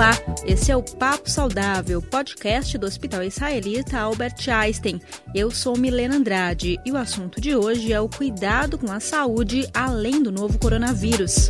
Olá, esse é o Papo Saudável, podcast do Hospital Israelita Albert Einstein. Eu sou Milena Andrade e o assunto de hoje é o cuidado com a saúde além do novo coronavírus.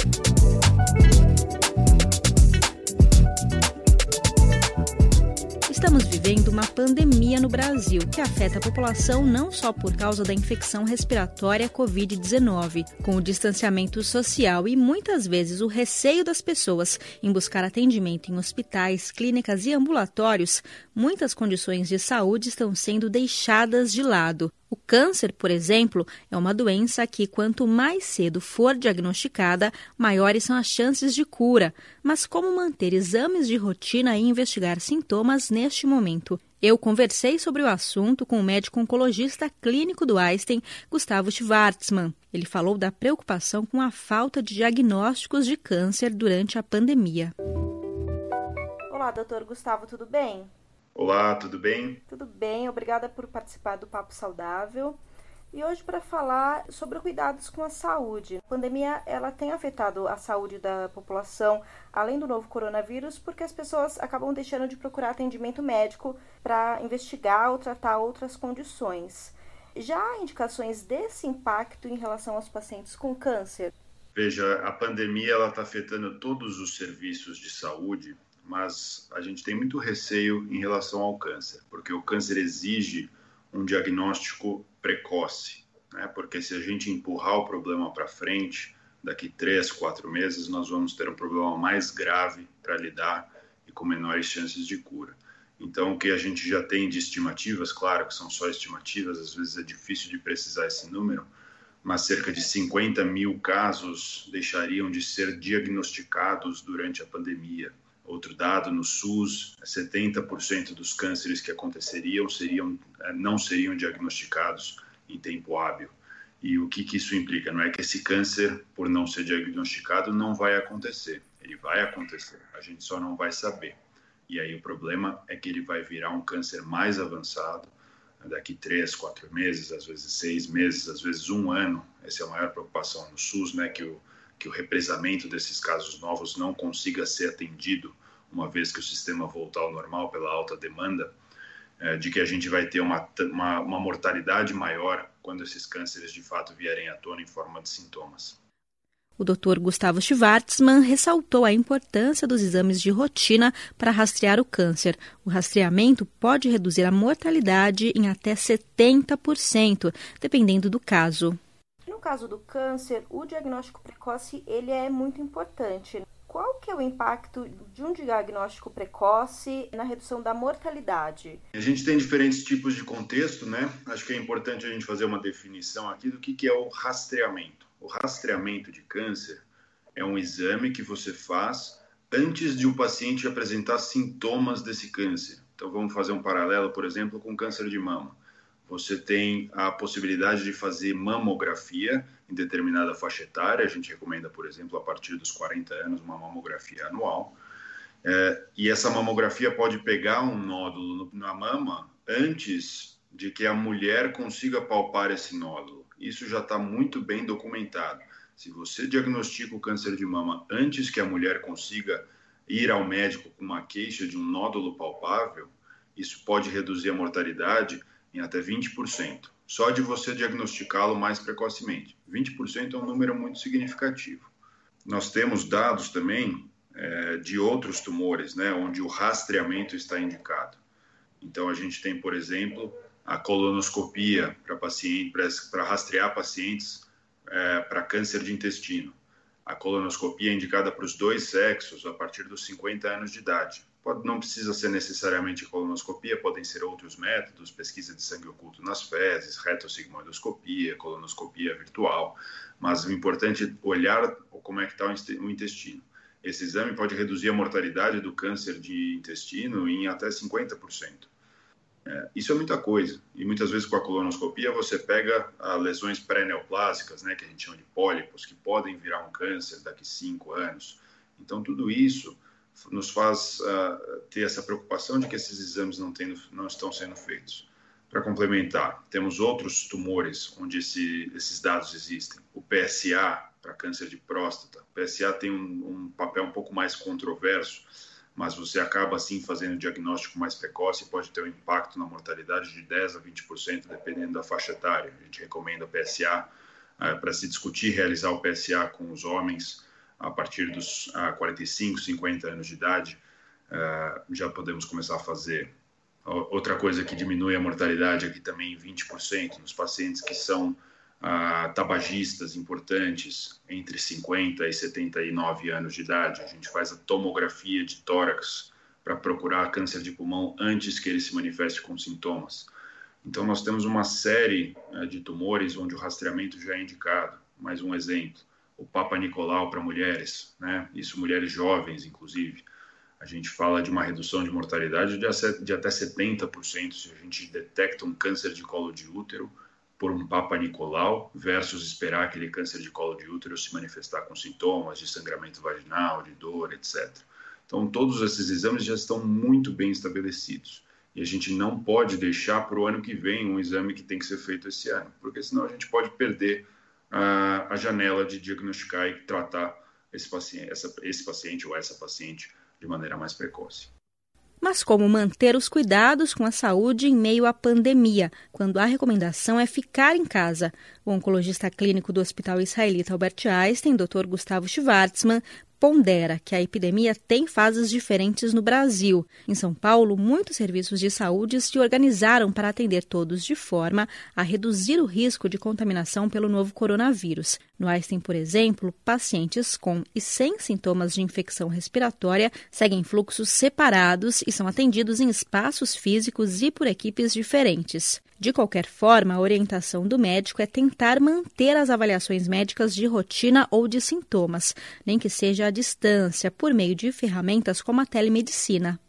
Estamos vivendo uma pandemia no Brasil que afeta a população não só por causa da infecção respiratória Covid-19, com o distanciamento social e muitas vezes o receio das pessoas em buscar atendimento em hospitais, clínicas e ambulatórios, muitas condições de saúde estão sendo deixadas de lado. O câncer, por exemplo, é uma doença que, quanto mais cedo for diagnosticada, maiores são as chances de cura. Mas como manter exames de rotina e investigar sintomas neste momento? Eu conversei sobre o assunto com o médico oncologista clínico do Einstein, Gustavo Schwartzman. Ele falou da preocupação com a falta de diagnósticos de câncer durante a pandemia. Olá, doutor Gustavo, tudo bem? Olá, tudo bem? Tudo bem, obrigada por participar do Papo Saudável. E hoje para falar sobre cuidados com a saúde. A pandemia ela tem afetado a saúde da população, além do novo coronavírus, porque as pessoas acabam deixando de procurar atendimento médico para investigar ou tratar outras condições. Já há indicações desse impacto em relação aos pacientes com câncer? Veja, a pandemia está afetando todos os serviços de saúde mas a gente tem muito receio em relação ao câncer, porque o câncer exige um diagnóstico precoce, né? Porque se a gente empurrar o problema para frente, daqui três, quatro meses, nós vamos ter um problema mais grave para lidar e com menores chances de cura. Então, o que a gente já tem de estimativas, claro que são só estimativas, às vezes é difícil de precisar esse número, mas cerca de 50 mil casos deixariam de ser diagnosticados durante a pandemia. Outro dado no SUS, 70% dos cânceres que aconteceriam seriam, eh, não seriam diagnosticados em tempo hábil. E o que, que isso implica? Não é que esse câncer, por não ser diagnosticado, não vai acontecer. Ele vai acontecer, a gente só não vai saber. E aí o problema é que ele vai virar um câncer mais avançado daqui três, quatro meses, às vezes seis meses, às vezes um ano. Essa é a maior preocupação no SUS, né? Que o, que o represamento desses casos novos não consiga ser atendido uma vez que o sistema voltar ao normal pela alta demanda, é, de que a gente vai ter uma, uma, uma mortalidade maior quando esses cânceres de fato vierem à tona em forma de sintomas. O Dr. Gustavo Schwartzman ressaltou a importância dos exames de rotina para rastrear o câncer. O rastreamento pode reduzir a mortalidade em até 70%, dependendo do caso. Caso do câncer, o diagnóstico precoce ele é muito importante. Qual que é o impacto de um diagnóstico precoce na redução da mortalidade? A gente tem diferentes tipos de contexto, né? Acho que é importante a gente fazer uma definição aqui do que, é o rastreamento. O rastreamento de câncer é um exame que você faz antes de o paciente apresentar sintomas desse câncer. Então vamos fazer um paralelo, por exemplo, com câncer de mama você tem a possibilidade de fazer mamografia em determinada faixa etária. A gente recomenda, por exemplo, a partir dos 40 anos, uma mamografia anual. É, e essa mamografia pode pegar um nódulo na mama antes de que a mulher consiga palpar esse nódulo. Isso já está muito bem documentado. Se você diagnostica o câncer de mama antes que a mulher consiga ir ao médico com uma queixa de um nódulo palpável, isso pode reduzir a mortalidade em até 20%, só de você diagnosticá-lo mais precocemente. 20% é um número muito significativo. Nós temos dados também é, de outros tumores, né, onde o rastreamento está indicado. Então, a gente tem, por exemplo, a colonoscopia para paciente, para rastrear pacientes é, para câncer de intestino. A colonoscopia é indicada para os dois sexos a partir dos 50 anos de idade. Pode, não precisa ser necessariamente colonoscopia, podem ser outros métodos, pesquisa de sangue oculto nas fezes, retossigmoidoscopia, colonoscopia virtual, mas o importante é olhar como é que está o intestino. Esse exame pode reduzir a mortalidade do câncer de intestino em até 50%. É, isso é muita coisa. E muitas vezes com a colonoscopia você pega lesões pré-neoplásicas, né, que a gente chama de pólipos, que podem virar um câncer daqui cinco anos. Então, tudo isso nos faz uh, ter essa preocupação de que esses exames não, não estão sendo feitos. Para complementar, temos outros tumores onde esse, esses dados existem. O PSA, para câncer de próstata. O PSA tem um, um, papel um pouco mais controverso. mas você acaba assim fazendo o diagnóstico mais precoce e pode ter um impacto na mortalidade de 10 a 20%, dependendo da faixa etária. A gente recomenda PSA uh, para se discutir realizar o PSA com os homens a partir dos uh, 45, 50 anos de idade. Uh, já podemos começar a fazer. Outra coisa que diminui a mortalidade aqui também 20% nos pacientes que são ah, tabagistas importantes entre 50 e 79 anos de idade. A gente faz a tomografia de tórax para procurar câncer de pulmão antes que ele se manifeste com sintomas. Então, nós temos uma série de tumores onde o rastreamento já é indicado. Mais um exemplo, o Papa Nicolau para mulheres, né? isso mulheres jovens, inclusive. A gente fala de uma redução de mortalidade de até 70% se a gente detecta um câncer de colo de útero por um Papa Nicolau versus esperar aquele câncer de colo de útero se manifestar com sintomas de sangramento vaginal, de dor, etc. Então, todos esses exames já estão muito bem estabelecidos. E a gente não pode deixar para o ano que vem um exame que tem que ser feito esse ano, porque senão a gente pode perder a, a janela de diagnosticar e tratar esse paciente, essa, esse paciente ou essa paciente de maneira mais precoce. Mas como manter os cuidados com a saúde em meio à pandemia, quando a recomendação é ficar em casa? O oncologista clínico do Hospital Israelita Albert Einstein, Dr. Gustavo Schwartzman, pondera que a epidemia tem fases diferentes no Brasil. Em São Paulo, muitos serviços de saúde se organizaram para atender todos de forma a reduzir o risco de contaminação pelo novo coronavírus. No Einstein, por exemplo, pacientes com e sem sintomas de infecção respiratória seguem fluxos separados e são atendidos em espaços físicos e por equipes diferentes. De qualquer forma, a orientação do médico é tentar manter as avaliações médicas de rotina ou de sintomas, nem que seja à distância, por meio de ferramentas como a telemedicina.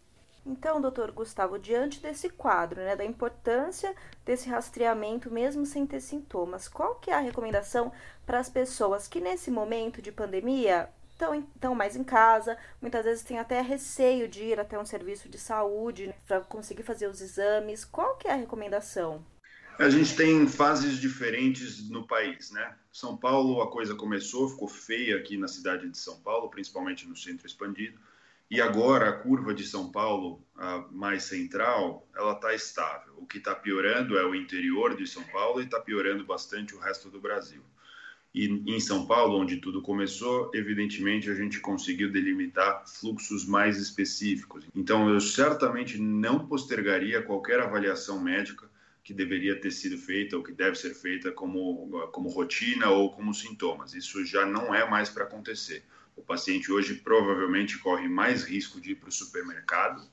Então, doutor Gustavo, diante desse quadro, né, da importância desse rastreamento mesmo sem ter sintomas, qual que é a recomendação para as pessoas que nesse momento de pandemia estão, mais em casa, muitas vezes têm até receio de ir até um serviço de saúde né, para conseguir fazer os exames. Qual que é a recomendação? A gente tem fases diferentes no país, né? São Paulo, a coisa começou, ficou feia aqui na cidade de São Paulo, principalmente no centro expandido. E agora a curva de São Paulo, mais central, ela está estável. O que está piorando é o interior de São Paulo e está piorando bastante o resto do Brasil. E em São Paulo, onde tudo começou, evidentemente a gente conseguiu delimitar fluxos mais específicos. Então, eu certamente não postergaria qualquer avaliação médica que deveria ter sido feita ou que deve ser feita como, como rotina ou como sintomas. Isso já não é mais para acontecer. O paciente hoje provavelmente corre mais risco de ir para o supermercado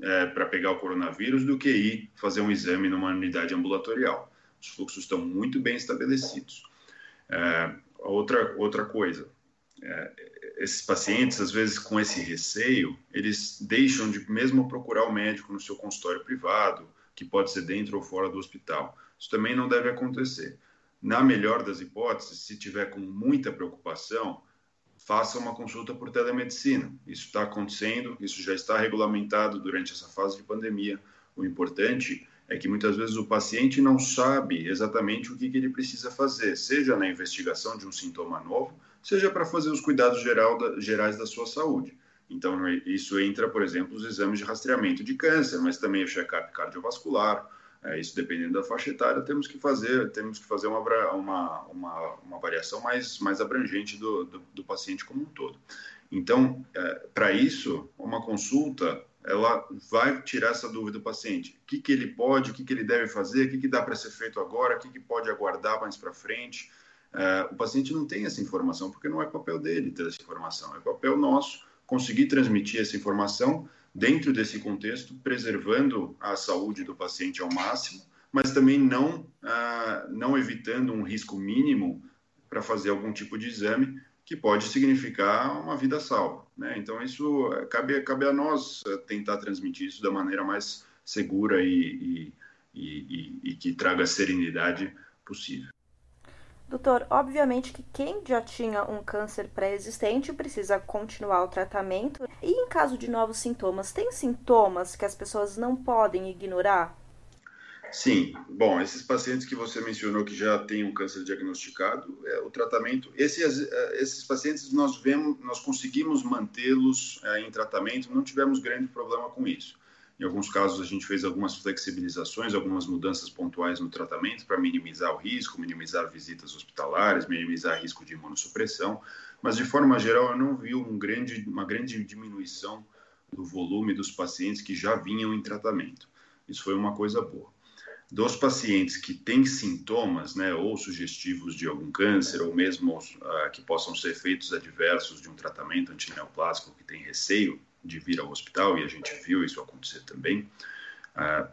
é, para pegar o coronavírus do que ir fazer um exame numa unidade ambulatorial. Os fluxos estão muito bem estabelecidos. É, outra, outra coisa, é, esses pacientes, às vezes, com esse receio, eles deixam de mesmo procurar o médico no seu consultório privado, que pode ser dentro ou fora do hospital. Isso também não deve acontecer. Na melhor das hipóteses, se tiver com muita preocupação, faça uma consulta por telemedicina. Isso está acontecendo, isso já está regulamentado durante essa fase de pandemia. O importante é que muitas vezes o paciente não sabe exatamente o que, que ele precisa fazer, seja na investigação de um sintoma novo, seja para fazer os cuidados da, gerais da sua saúde. Então, isso entra, por exemplo, os exames de rastreamento de câncer, mas também o check-up cardiovascular. É, isso dependendo da faixa etária, temos que fazer, temos que fazer uma, uma, uma, uma variação mais, mais abrangente do, do, do paciente como um todo. Então, é, para isso, uma consulta ela vai tirar essa dúvida do paciente. O que, que ele pode, o que, que ele deve fazer, o que, que dá para ser feito agora, o que, que pode aguardar mais para frente. Uh, o paciente não tem essa informação porque não é papel dele ter essa informação, é papel nosso conseguir transmitir essa informação dentro desse contexto, preservando a saúde do paciente ao máximo, mas também não, uh, não evitando um risco mínimo para fazer algum tipo de exame que pode significar uma vida salva. Né? Então, isso eh, cabe, cabe a nós eh, tentar transmitir isso da maneira mais segura e, e, e, e que traga serenidade possível. Doutor, obviamente que quem já tinha um câncer pré-existente precisa continuar o tratamento. E em caso de novos sintomas, tem sintomas que as pessoas não podem ignorar? Sim, bom, esses pacientes que você mencionou que já têm um câncer diagnosticado, é, o tratamento, esses, é, esses pacientes nós vemos, nós conseguimos mantê-los é, em tratamento, não tivemos grande problema com isso. Em alguns casos a gente fez algumas flexibilizações, algumas mudanças pontuais no tratamento para minimizar o risco, minimizar visitas hospitalares, minimizar risco de imunossupressão, mas de forma geral eu não vi um grande, uma grande diminuição do volume dos pacientes que já vinham em tratamento. Isso foi uma coisa boa dos pacientes que têm sintomas, né, ou sugestivos de algum câncer, ou mesmo uh, que possam ser efeitos adversos de um tratamento antineoplásico que tem receio de vir ao hospital, e a gente viu isso acontecer também, a,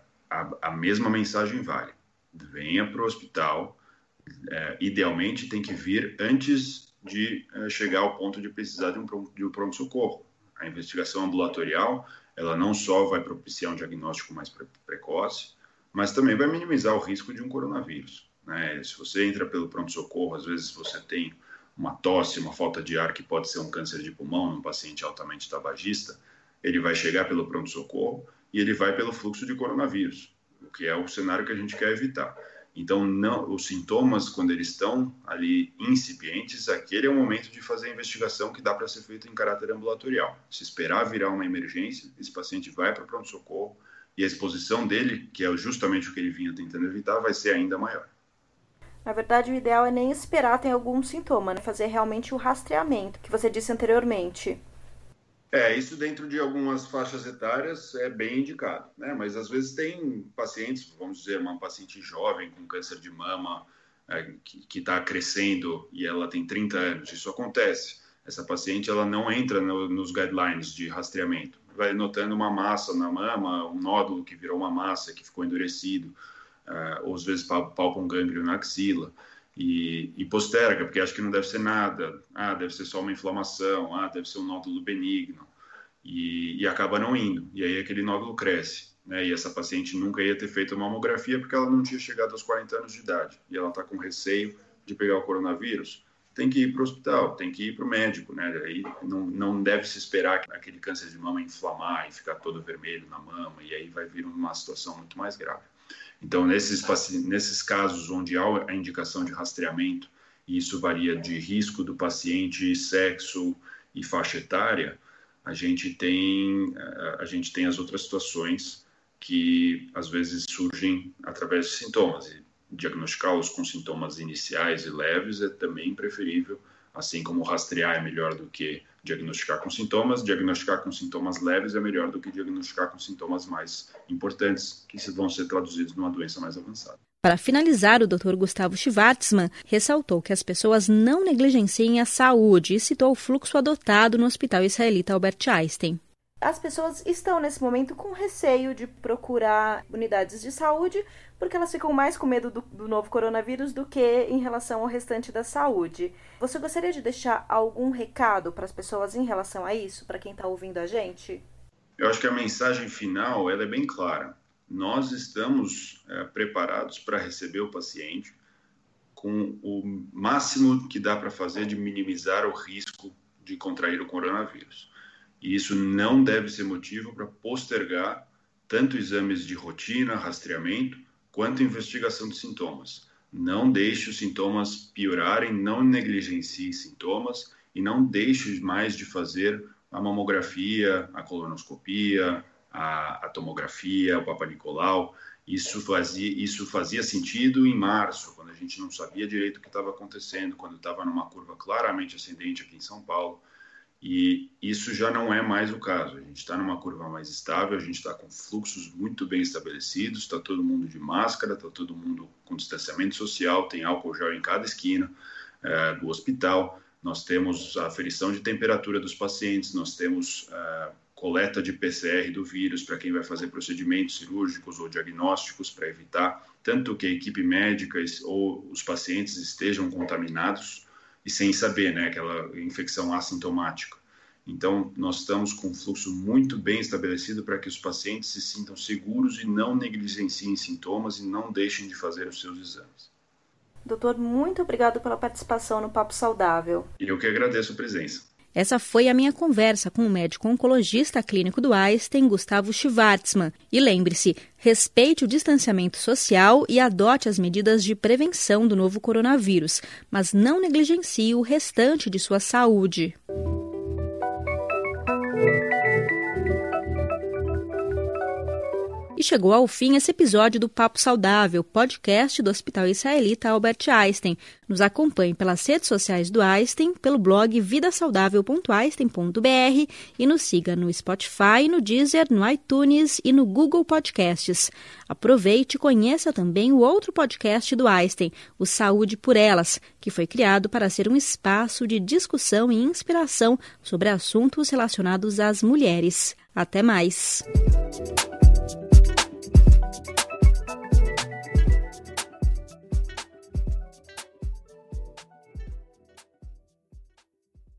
a, mesma mensagem vale. Venha para o hospital, uh, idealmente tem que vir antes de eh, chegar ao ponto de precisar de um, de um pronto-socorro. A investigação ambulatorial, ela não só vai propiciar um diagnóstico mais pre precoce, mas também vai minimizar o risco de um coronavírus. Né? Se você entra pelo pronto-socorro, às vezes você tem uma tosse, uma falta de ar que pode ser um câncer de pulmão num paciente altamente tabagista, ele vai chegar pelo pronto-socorro e ele vai pelo fluxo de coronavírus, o que é o cenário que a gente quer evitar. Então, não, os sintomas, quando eles estão ali incipientes, aquele é o momento de fazer a investigação que dá para ser feita em caráter ambulatorial. Se esperar virar uma emergência, esse paciente vai para o pronto-socorro, e a exposição dele, que é justamente o que ele vinha tentando evitar, vai ser ainda maior. Na verdade, o ideal é nem esperar ter algum sintoma, né? fazer realmente o rastreamento, que você disse anteriormente. É, isso dentro de algumas faixas etárias é bem indicado, né? Mas às vezes tem pacientes, vamos dizer, uma paciente jovem com câncer de mama é, que está crescendo e ela tem 30 anos, isso acontece. Essa paciente ela não entra no, nos guidelines de rastreamento vai notando uma massa na mama, um nódulo que virou uma massa, que ficou endurecido, uh, ou às vezes palpa um gânglio na axila, e, e posterga, porque acha que não deve ser nada, ah, deve ser só uma inflamação, ah, deve ser um nódulo benigno, e, e acaba não indo, e aí aquele nódulo cresce, né, e essa paciente nunca ia ter feito uma mamografia porque ela não tinha chegado aos 40 anos de idade, e ela está com receio de pegar o coronavírus, tem que ir para o hospital, tem que ir para o médico, né? Aí não, não deve se esperar aquele câncer de mama inflamar e ficar todo vermelho na mama, e aí vai vir uma situação muito mais grave. Então, nesses, nesses casos onde há a indicação de rastreamento, e isso varia de risco do paciente, sexo e faixa etária, a gente tem, a gente tem as outras situações que às vezes surgem através de sintomas. E diagnosticá-los com sintomas iniciais e leves é também preferível, assim como rastrear é melhor do que diagnosticar com sintomas, diagnosticar com sintomas leves é melhor do que diagnosticar com sintomas mais importantes, que vão ser traduzidos numa doença mais avançada. Para finalizar, o Dr. Gustavo Schwartzman ressaltou que as pessoas não negligenciem a saúde e citou o fluxo adotado no Hospital Israelita Albert Einstein as pessoas estão nesse momento com receio de procurar unidades de saúde, porque elas ficam mais com medo do, do, novo coronavírus do que em relação ao restante da saúde. Você gostaria de deixar algum recado para as pessoas em relação a isso, para quem está ouvindo a gente? Eu acho que a mensagem final ela é bem clara. Nós estamos é, preparados para receber o paciente com o máximo que dá para fazer de minimizar o risco de contrair o coronavírus. E isso não deve ser motivo para postergar tanto exames de rotina, rastreamento, quanto investigação de sintomas. Não deixe os sintomas piorarem, não negligencie sintomas e não deixe mais de fazer a mamografia, a colonoscopia, a, a tomografia, o Papa Nicolau. Isso fazia, isso fazia sentido em março, quando a gente não sabia direito o que estava acontecendo, quando estava numa curva claramente ascendente aqui em São Paulo. E isso já não é mais o caso. A gente está numa curva mais estável, a gente está com fluxos muito bem estabelecidos, está todo mundo de máscara, está todo mundo com distanciamento social, tem álcool gel em cada esquina é, do hospital. Nós temos a aferição de temperatura dos pacientes, nós temos é, coleta de PCR do vírus para quem vai fazer procedimentos cirúrgicos ou diagnósticos para evitar tanto que a equipe médica ou os pacientes estejam contaminados e sem saber, né, aquela infecção assintomática. Então, nós estamos com um fluxo muito bem estabelecido para que os pacientes se sintam seguros e não negligenciem sintomas e não deixem de fazer os seus exames. Doutor, muito obrigado pela participação no Papo Saudável. E eu que agradeço a presença. Essa foi a minha conversa com o médico oncologista clínico do Einstein, Gustavo Schwartzman. E lembre-se, respeite o distanciamento social e adote as medidas de prevenção do novo coronavírus, mas não negligencie o restante de sua saúde. E chegou ao fim esse episódio do Papo Saudável, podcast do Hospital Israelita Albert Einstein. Nos acompanhe pelas redes sociais do Einstein, pelo blog vidasaudável.einstein.br e nos siga no Spotify, no Deezer, no iTunes e no Google Podcasts. Aproveite e conheça também o outro podcast do Einstein, o Saúde por Elas, que foi criado para ser um espaço de discussão e inspiração sobre assuntos relacionados às mulheres. Até mais!